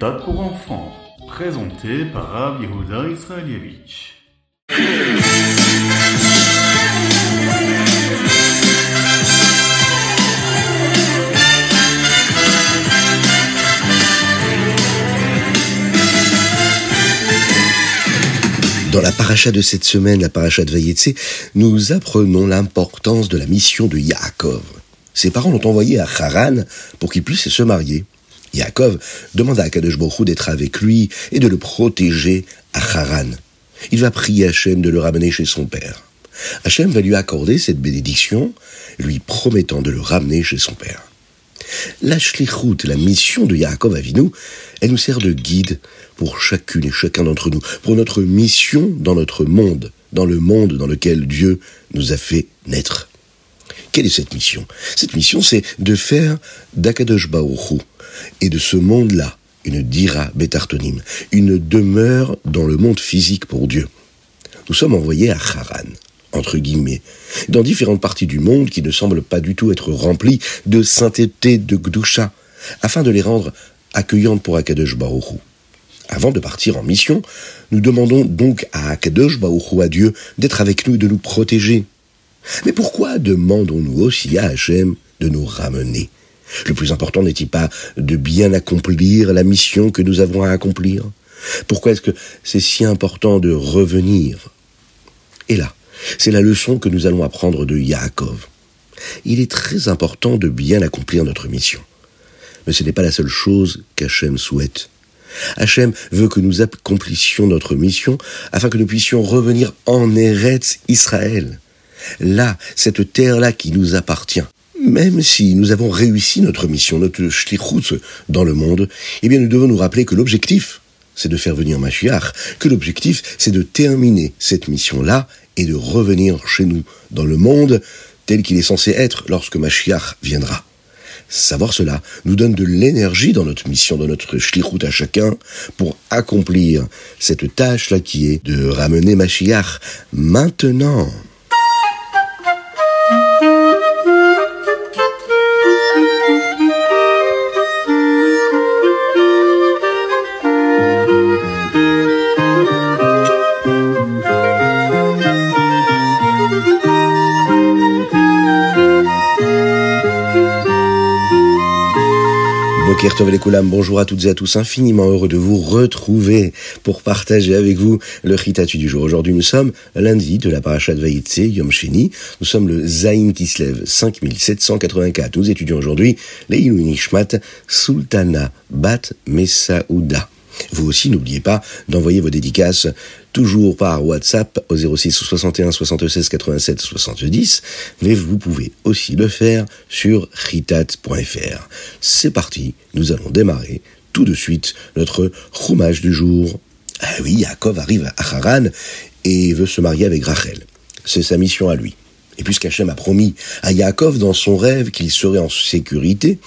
Pour enfants, présenté par Rav Yehuda Israelievich. Dans la paracha de cette semaine, la paracha de Vayetse, nous apprenons l'importance de la mission de Yaakov. Ses parents l'ont envoyé à Haran pour qu'il puisse se marier. Yaakov demande à Hu d'être avec lui et de le protéger à Haran. Il va prier Hachem de le ramener chez son père. Hachem va lui accorder cette bénédiction, lui promettant de le ramener chez son père. La shlichut, la mission de Yaakov Avinu, elle nous sert de guide pour chacune et chacun d'entre nous, pour notre mission dans notre monde, dans le monde dans lequel Dieu nous a fait naître. Quelle est cette mission? Cette mission, c'est de faire d'Akadosh et de ce monde-là une dira betartonim, une demeure dans le monde physique pour Dieu. Nous sommes envoyés à Haran, entre guillemets, dans différentes parties du monde qui ne semblent pas du tout être remplies de sainteté, de gdusha, afin de les rendre accueillantes pour Akadosh Baruch. Avant de partir en mission, nous demandons donc à Akadosh Baruch à Dieu, d'être avec nous et de nous protéger. Mais pourquoi demandons-nous aussi à Hachem de nous ramener? Le plus important n'est-il pas de bien accomplir la mission que nous avons à accomplir? Pourquoi est-ce que c'est si important de revenir? Et là, c'est la leçon que nous allons apprendre de Yaakov. Il est très important de bien accomplir notre mission. Mais ce n'est pas la seule chose qu'Hachem souhaite. Hachem veut que nous accomplissions notre mission afin que nous puissions revenir en Eretz Israël. Là, cette terre-là qui nous appartient. Même si nous avons réussi notre mission, notre shlichut dans le monde, eh bien nous devons nous rappeler que l'objectif, c'est de faire venir Mashiach, que l'objectif, c'est de terminer cette mission-là et de revenir chez nous, dans le monde tel qu'il est censé être lorsque Mashiach viendra. Savoir cela nous donne de l'énergie dans notre mission, dans notre shlichut à chacun, pour accomplir cette tâche-là qui est de ramener Mashiach maintenant. Bonjour à toutes et à tous, infiniment heureux de vous retrouver pour partager avec vous le Ritatu du jour. Aujourd'hui nous sommes lundi de la paracha de Vayitse, Yom Sheni, nous sommes le Zain Kislev 5784. Nous étudions aujourd'hui les Nishmat Sultana Bat Mesaouda. Vous aussi, n'oubliez pas d'envoyer vos dédicaces toujours par WhatsApp au 06 61 76 87 70, mais vous pouvez aussi le faire sur ritat.fr. C'est parti, nous allons démarrer tout de suite notre roumage du jour. Ah oui, Yaakov arrive à Haran et veut se marier avec Rachel. C'est sa mission à lui. Et puisqu'Hachem a promis à Yaakov dans son rêve qu'il serait en sécurité,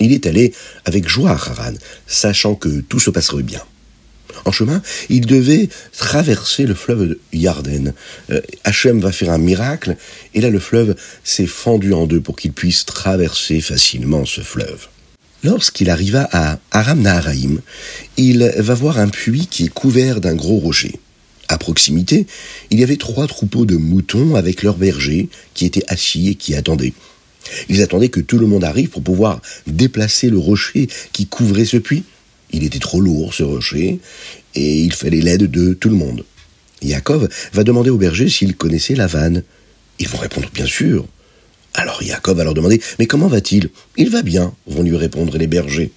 il est allé avec joie à Haran, sachant que tout se passerait bien. En chemin, il devait traverser le fleuve de Yarden. Euh, Hachem va faire un miracle, et là le fleuve s'est fendu en deux pour qu'il puisse traverser facilement ce fleuve. Lorsqu'il arriva à Aram Naharaim, il va voir un puits qui est couvert d'un gros rocher. À proximité, il y avait trois troupeaux de moutons avec leurs bergers qui étaient assis et qui attendaient. Ils attendaient que tout le monde arrive pour pouvoir déplacer le rocher qui couvrait ce puits. Il était trop lourd, ce rocher, et il fallait l'aide de tout le monde. Yaakov va demander aux bergers s'ils connaissaient la vanne. Ils vont répondre bien sûr. Alors Yaakov va leur demander Mais comment va-t-il Il va bien, vont lui répondre les bergers.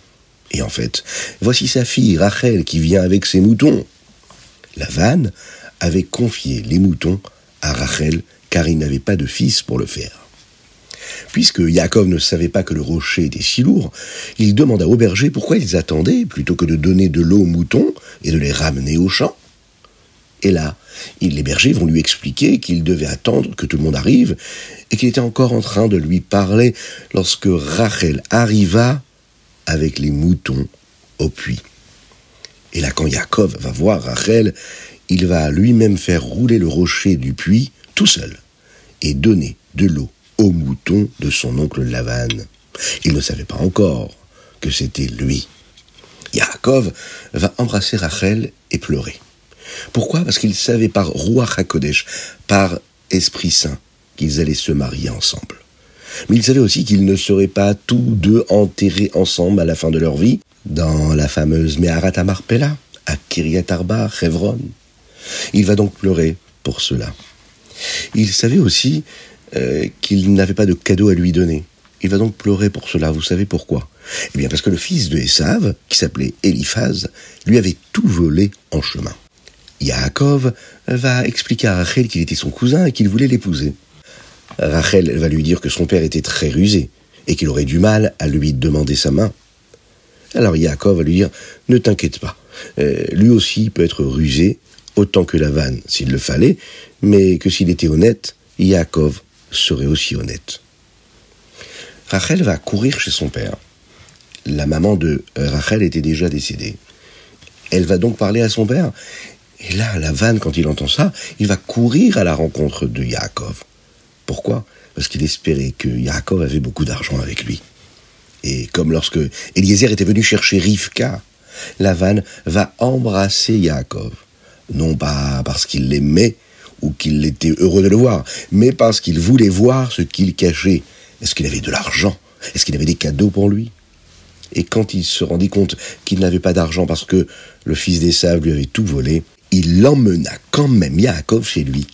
Et en fait, voici sa fille Rachel qui vient avec ses moutons. La vanne avait confié les moutons à Rachel car il n'avait pas de fils pour le faire. Puisque Yaakov ne savait pas que le rocher était si lourd, il demanda aux bergers pourquoi ils attendaient plutôt que de donner de l'eau aux moutons et de les ramener au champ. Et là, les bergers vont lui expliquer qu'il devait attendre que tout le monde arrive et qu'il était encore en train de lui parler lorsque Rachel arriva avec les moutons au puits. Et là, quand Yaakov va voir Rachel, il va lui-même faire rouler le rocher du puits tout seul et donner de l'eau au mouton de son oncle Lavan. Il ne savait pas encore que c'était lui. Yaakov va embrasser Rachel et pleurer. Pourquoi? Parce qu'il savait par Roi HaKodesh, par Esprit Saint, qu'ils allaient se marier ensemble. Mais il savait aussi qu'ils ne seraient pas tous deux enterrés ensemble à la fin de leur vie dans la fameuse Meharat Amarpela, à Kiryat Arba, Hebron. Il va donc pleurer pour cela. Il savait aussi euh, qu'il n'avait pas de cadeau à lui donner. Il va donc pleurer pour cela. Vous savez pourquoi Eh bien parce que le fils de Esav, qui s'appelait Eliphaz, lui avait tout volé en chemin. Yaakov va expliquer à Rachel qu'il était son cousin et qu'il voulait l'épouser. Rachel va lui dire que son père était très rusé et qu'il aurait du mal à lui demander sa main. Alors Yaakov va lui dire Ne t'inquiète pas, euh, lui aussi peut être rusé autant que la vanne s'il le fallait, mais que s'il était honnête, Yaakov serait aussi honnête. Rachel va courir chez son père. La maman de Rachel était déjà décédée. Elle va donc parler à son père. Et là, la vanne, quand il entend ça, il va courir à la rencontre de Yaakov. Pourquoi? Parce qu'il espérait que Yaakov avait beaucoup d'argent avec lui. Et comme lorsque Eliezer était venu chercher Rivka, Lavan va embrasser Yaakov. Non pas parce qu'il l'aimait ou qu'il était heureux de le voir, mais parce qu'il voulait voir ce qu'il cachait. Est-ce qu'il avait de l'argent? Est-ce qu'il avait des cadeaux pour lui? Et quand il se rendit compte qu'il n'avait pas d'argent parce que le fils d'Esav lui avait tout volé, il l'emmena quand même Yaakov chez lui.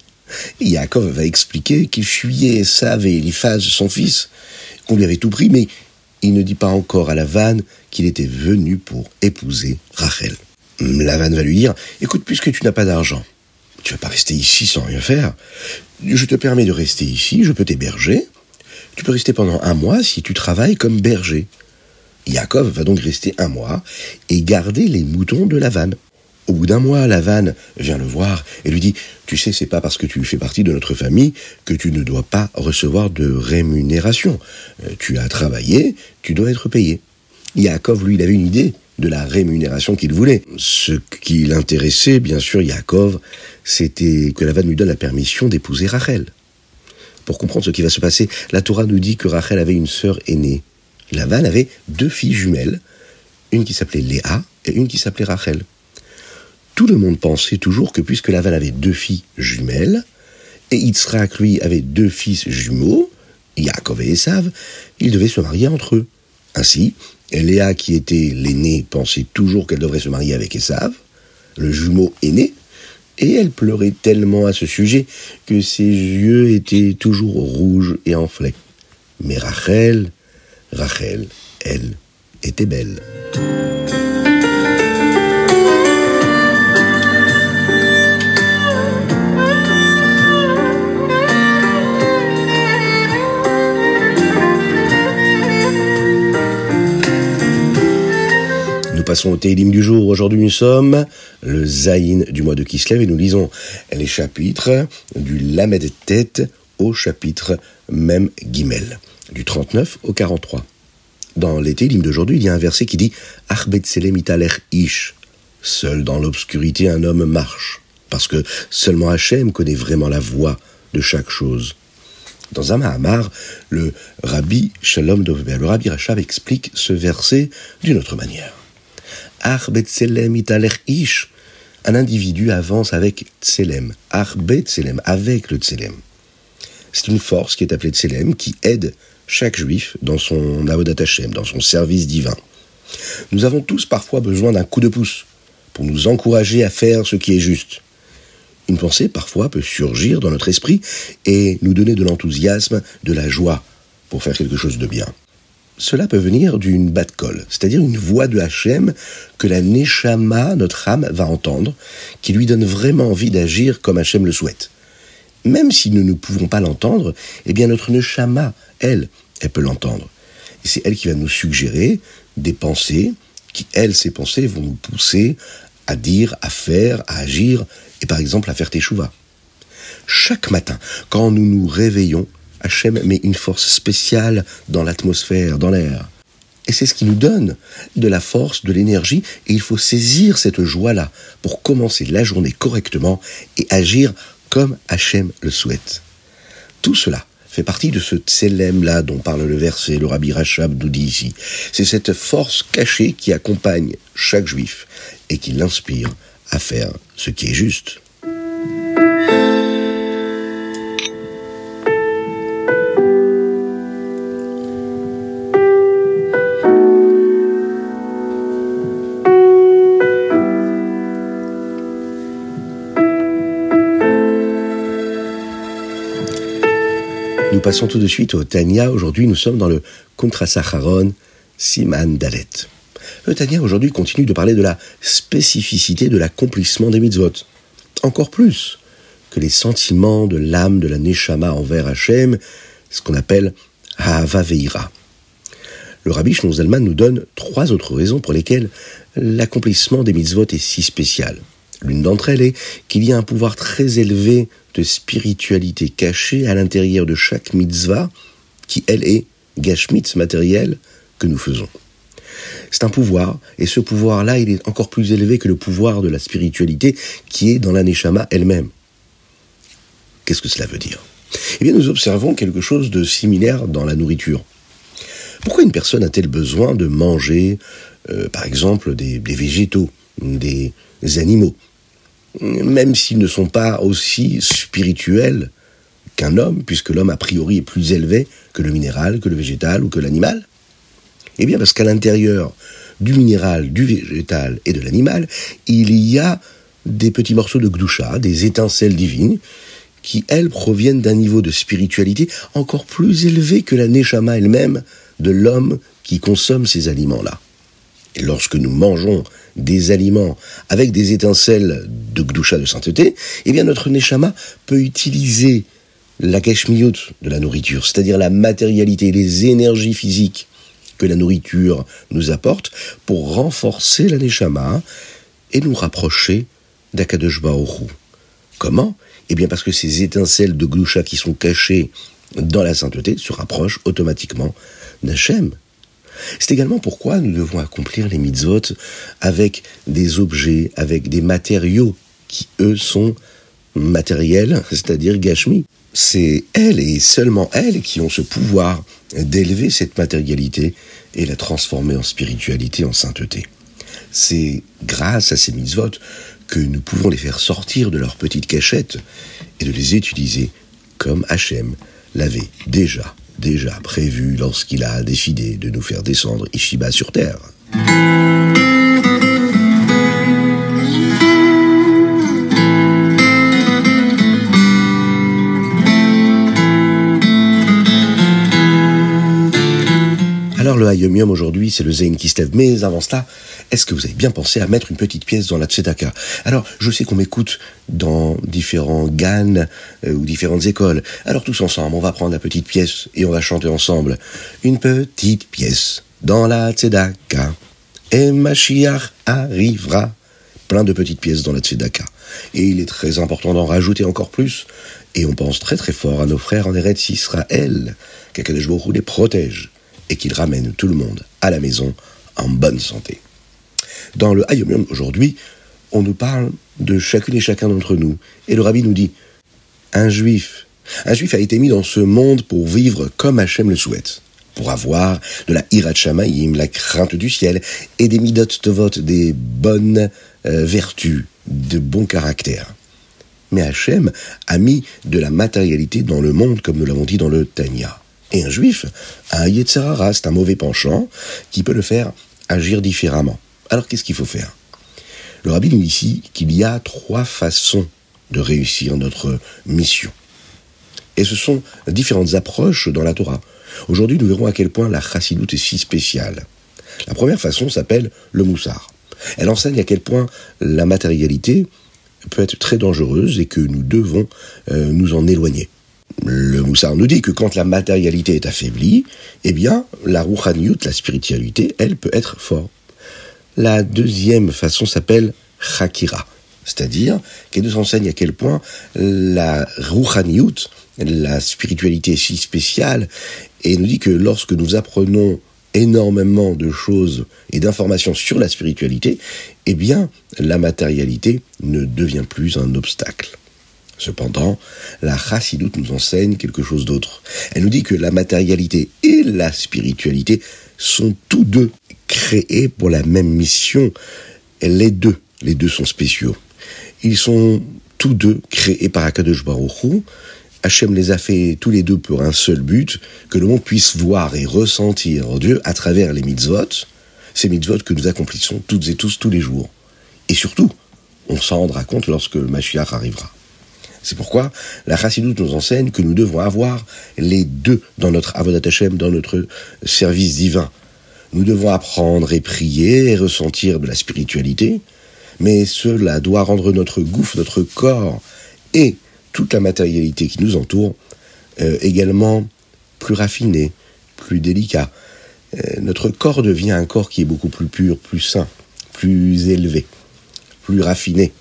Yaakov va expliquer qu'il fuyait Esav et Eliphaz, son fils, qu'on lui avait tout pris, mais il ne dit pas encore à la vanne qu'il était venu pour épouser Rachel. La vanne va lui dire Écoute, puisque tu n'as pas d'argent, tu vas pas rester ici sans rien faire. Je te permets de rester ici, je peux t'héberger. Tu peux rester pendant un mois si tu travailles comme berger. Yaakov va donc rester un mois et garder les moutons de la vanne. Au bout d'un mois, la vanne vient le voir et lui dit Tu sais, c'est pas parce que tu fais partie de notre famille que tu ne dois pas recevoir de rémunération. Euh, tu as travaillé, tu dois être payé. Yaakov, lui, il avait une idée de la rémunération qu'il voulait. Ce qui l'intéressait, bien sûr, Yaakov, c'était que la vanne lui donne la permission d'épouser Rachel. Pour comprendre ce qui va se passer, la Torah nous dit que Rachel avait une sœur aînée. Lavan avait deux filles jumelles, une qui s'appelait Léa et une qui s'appelait Rachel tout le monde pensait toujours que puisque Laval avait deux filles jumelles, et Yitzhak, lui, avait deux fils jumeaux, Yaakov et Esav, ils devaient se marier entre eux. Ainsi, Léa, qui était l'aînée, pensait toujours qu'elle devrait se marier avec Esav, le jumeau aîné, et elle pleurait tellement à ce sujet que ses yeux étaient toujours rouges et enflés. Mais Rachel, Rachel, elle, était belle. Au Télim du jour. Aujourd'hui, nous sommes le Zaïn du mois de Kislev et nous lisons les chapitres du Lamed Tête au chapitre même Gimel, du 39 au 43. Dans les Télim d'aujourd'hui, il y a un verset qui dit Arbet ish. Seul dans l'obscurité, un homme marche. Parce que seulement Hachem connaît vraiment la voie de chaque chose. Dans un Mahamar, le Rabbi Shalom Dovber, le Rabbi Rachav explique ce verset d'une autre manière. Ish. Un individu avance avec Tselem. Tselem, avec le Tselem. C'est une force qui est appelée Tselem qui aide chaque juif dans son Avodat Hashem, dans son service divin. Nous avons tous parfois besoin d'un coup de pouce pour nous encourager à faire ce qui est juste. Une pensée parfois peut surgir dans notre esprit et nous donner de l'enthousiasme, de la joie pour faire quelque chose de bien. Cela peut venir d'une bat-colle, c'est-à-dire une voix de Hachem que la Neshama, notre âme, va entendre, qui lui donne vraiment envie d'agir comme Hachem le souhaite. Même si nous ne pouvons pas l'entendre, eh bien notre Neshama, elle, elle peut l'entendre. Et c'est elle qui va nous suggérer des pensées qui, elles, ces pensées, vont nous pousser à dire, à faire, à agir, et par exemple à faire teshuva. Chaque matin, quand nous nous réveillons, Hachem met une force spéciale dans l'atmosphère, dans l'air. Et c'est ce qui nous donne de la force, de l'énergie, et il faut saisir cette joie-là pour commencer la journée correctement et agir comme Hachem le souhaite. Tout cela fait partie de ce tselem là dont parle le verset, le rabbi Rachab nous ici. C'est cette force cachée qui accompagne chaque juif et qui l'inspire à faire ce qui est juste. Nous passons tout de suite au Tania. Aujourd'hui, nous sommes dans le Sacharon Siman Dalet. Le Tania aujourd'hui continue de parler de la spécificité de l'accomplissement des mitzvot. Encore plus que les sentiments de l'âme de la Neshama envers Hachem, ce qu'on appelle Ha'ava Veira. Le rabbi Zalman nous donne trois autres raisons pour lesquelles l'accomplissement des mitzvot est si spécial. L'une d'entre elles est qu'il y a un pouvoir très élevé de spiritualité cachée à l'intérieur de chaque mitzvah, qui elle est gashmitz matériel que nous faisons. C'est un pouvoir, et ce pouvoir-là, il est encore plus élevé que le pouvoir de la spiritualité qui est dans la neshama elle-même. Qu'est-ce que cela veut dire? Eh bien, nous observons quelque chose de similaire dans la nourriture. Pourquoi une personne a-t-elle besoin de manger, euh, par exemple, des végétaux, des animaux même s'ils ne sont pas aussi spirituels qu'un homme, puisque l'homme a priori est plus élevé que le minéral, que le végétal ou que l'animal Eh bien parce qu'à l'intérieur du minéral, du végétal et de l'animal, il y a des petits morceaux de gdoucha, des étincelles divines, qui, elles, proviennent d'un niveau de spiritualité encore plus élevé que la neshama elle-même de l'homme qui consomme ces aliments-là. Et lorsque nous mangeons des aliments avec des étincelles de gdoucha de sainteté, eh bien notre neshama peut utiliser la kashmiyut de la nourriture, c'est-à-dire la matérialité, les énergies physiques que la nourriture nous apporte pour renforcer la neshama et nous rapprocher d'Akadosh Comment? Eh bien parce que ces étincelles de gdoucha qui sont cachées dans la sainteté se rapprochent automatiquement d'Hachem, c'est également pourquoi nous devons accomplir les mitzvot avec des objets, avec des matériaux qui, eux, sont matériels, c'est-à-dire gashmi. C'est elles et seulement elles qui ont ce pouvoir d'élever cette matérialité et la transformer en spiritualité, en sainteté. C'est grâce à ces mitzvot que nous pouvons les faire sortir de leur petite cachette et de les utiliser comme Hachem l'avait déjà déjà prévu lorsqu'il a décidé de nous faire descendre Ishiba sur Terre. Alors le Hayom aujourd'hui, c'est le se lève. Mais avant cela, est-ce que vous avez bien pensé à mettre une petite pièce dans la Tzedaka Alors, je sais qu'on m'écoute dans différents GAN euh, ou différentes écoles. Alors tous ensemble, on va prendre la petite pièce et on va chanter ensemble. Une petite pièce dans la Tzedaka. Et Mashiach arrivera. Plein de petites pièces dans la Tzedaka. Et il est très important d'en rajouter encore plus. Et on pense très très fort à nos frères en Eretz Israël, qu'Akadosh les protège et qu'il ramène tout le monde à la maison en bonne santé. Dans le Hayom aujourd'hui, on nous parle de chacune et chacun d'entre nous. Et le rabbi nous dit, un juif, un juif a été mis dans ce monde pour vivre comme Hachem le souhaite, pour avoir de la hirat la crainte du ciel, et des midot tovot, des bonnes euh, vertus, de bons caractères. Mais Hachem a mis de la matérialité dans le monde, comme nous l'avons dit dans le Tanya. Et un juif a un Yetzerara, c'est un mauvais penchant, qui peut le faire agir différemment. Alors qu'est-ce qu'il faut faire? Le rabbi nous dit ici qu'il y a trois façons de réussir notre mission. Et ce sont différentes approches dans la Torah. Aujourd'hui, nous verrons à quel point la chassidoute est si spéciale. La première façon s'appelle le moussard. Elle enseigne à quel point la matérialité peut être très dangereuse et que nous devons euh, nous en éloigner. Le Moussard nous dit que quand la matérialité est affaiblie, eh bien, la rouhaniyut, la spiritualité, elle peut être forte. La deuxième façon s'appelle Chakira, c'est-à-dire qu'elle nous enseigne à quel point la rouhaniyut, la spiritualité est si spéciale, et nous dit que lorsque nous apprenons énormément de choses et d'informations sur la spiritualité, eh bien, la matérialité ne devient plus un obstacle. Cependant, la chassidoute nous enseigne quelque chose d'autre. Elle nous dit que la matérialité et la spiritualité sont tous deux créés pour la même mission. Les deux, les deux sont spéciaux. Ils sont tous deux créés par Akadosh Baruch Hu. Hachem les a fait tous les deux pour un seul but, que le monde puisse voir et ressentir Dieu à travers les mitzvot, ces mitzvot que nous accomplissons toutes et tous tous les jours. Et surtout, on s'en rendra compte lorsque le Mashiach arrivera. C'est pourquoi la Chassidoute nous enseigne que nous devons avoir les deux dans notre Avodat Hashem, dans notre service divin. Nous devons apprendre et prier et ressentir de la spiritualité, mais cela doit rendre notre gouffre, notre corps et toute la matérialité qui nous entoure euh, également plus raffiné, plus délicat. Euh, notre corps devient un corps qui est beaucoup plus pur, plus sain, plus élevé, plus raffiné.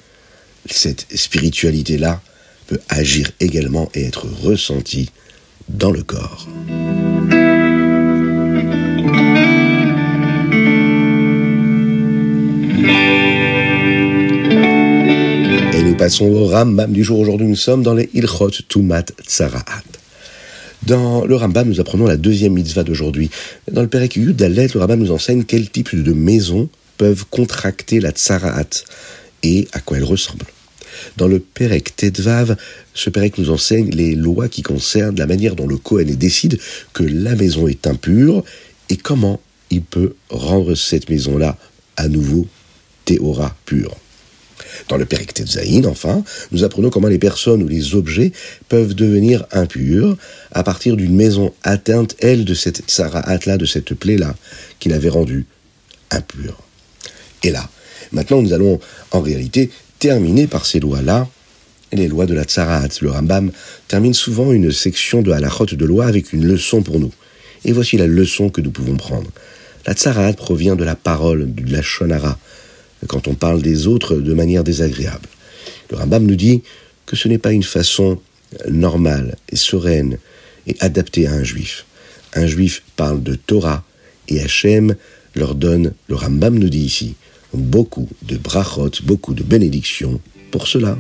Cette spiritualité-là peut agir également et être ressentie dans le corps. Passons au Rambam du jour. Aujourd'hui, nous sommes dans les Ilchot Tumat Tsaraat. Dans le Rambam, nous apprenons la deuxième mitzvah d'aujourd'hui. Dans le Perek Yudalet, le Rambam nous enseigne quel type de maisons peuvent contracter la Tsaraat et à quoi elles ressemblent. Dans le Perek Tedvav, ce Perek nous enseigne les lois qui concernent la manière dont le Kohen décide que la maison est impure et comment il peut rendre cette maison-là à nouveau théora pure. Dans le Perek Zayin, enfin, nous apprenons comment les personnes ou les objets peuvent devenir impurs à partir d'une maison atteinte, elle, de cette tsara'at-là, de cette plaie-là, qui l'avait rendue impure. Et là, maintenant, nous allons en réalité terminer par ces lois-là, les lois de la tsara'at. Le Rambam termine souvent une section de halachot de loi avec une leçon pour nous. Et voici la leçon que nous pouvons prendre. La tsara'at provient de la parole, de la shonara, quand on parle des autres de manière désagréable. Le Rambam nous dit que ce n'est pas une façon normale et sereine et adaptée à un juif. Un juif parle de Torah et Hachem leur donne, le Rambam nous dit ici, beaucoup de brachot, beaucoup de bénédictions pour cela.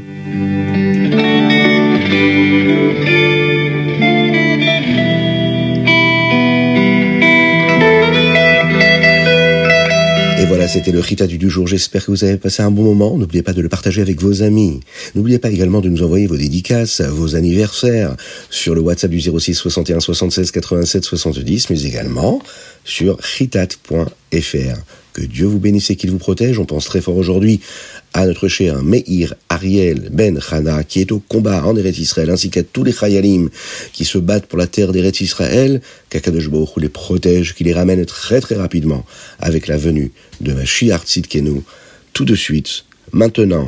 C'était le Rita du jour. J'espère que vous avez passé un bon moment. N'oubliez pas de le partager avec vos amis. N'oubliez pas également de nous envoyer vos dédicaces, vos anniversaires sur le WhatsApp du 06 61 76 87 70, mais également sur ritat.fr. Que Dieu vous bénisse et qu'il vous protège. On pense très fort aujourd'hui à notre cher Meir Ariel Ben Hana, qui est au combat en Eretz Israël, ainsi qu'à tous les Chayalim qui se battent pour la terre d'Eretz Israël, qu'Akadosh Baruch les protège, qui les ramène très très rapidement avec la venue de Mashiach Tzidkenu, tout de suite, maintenant.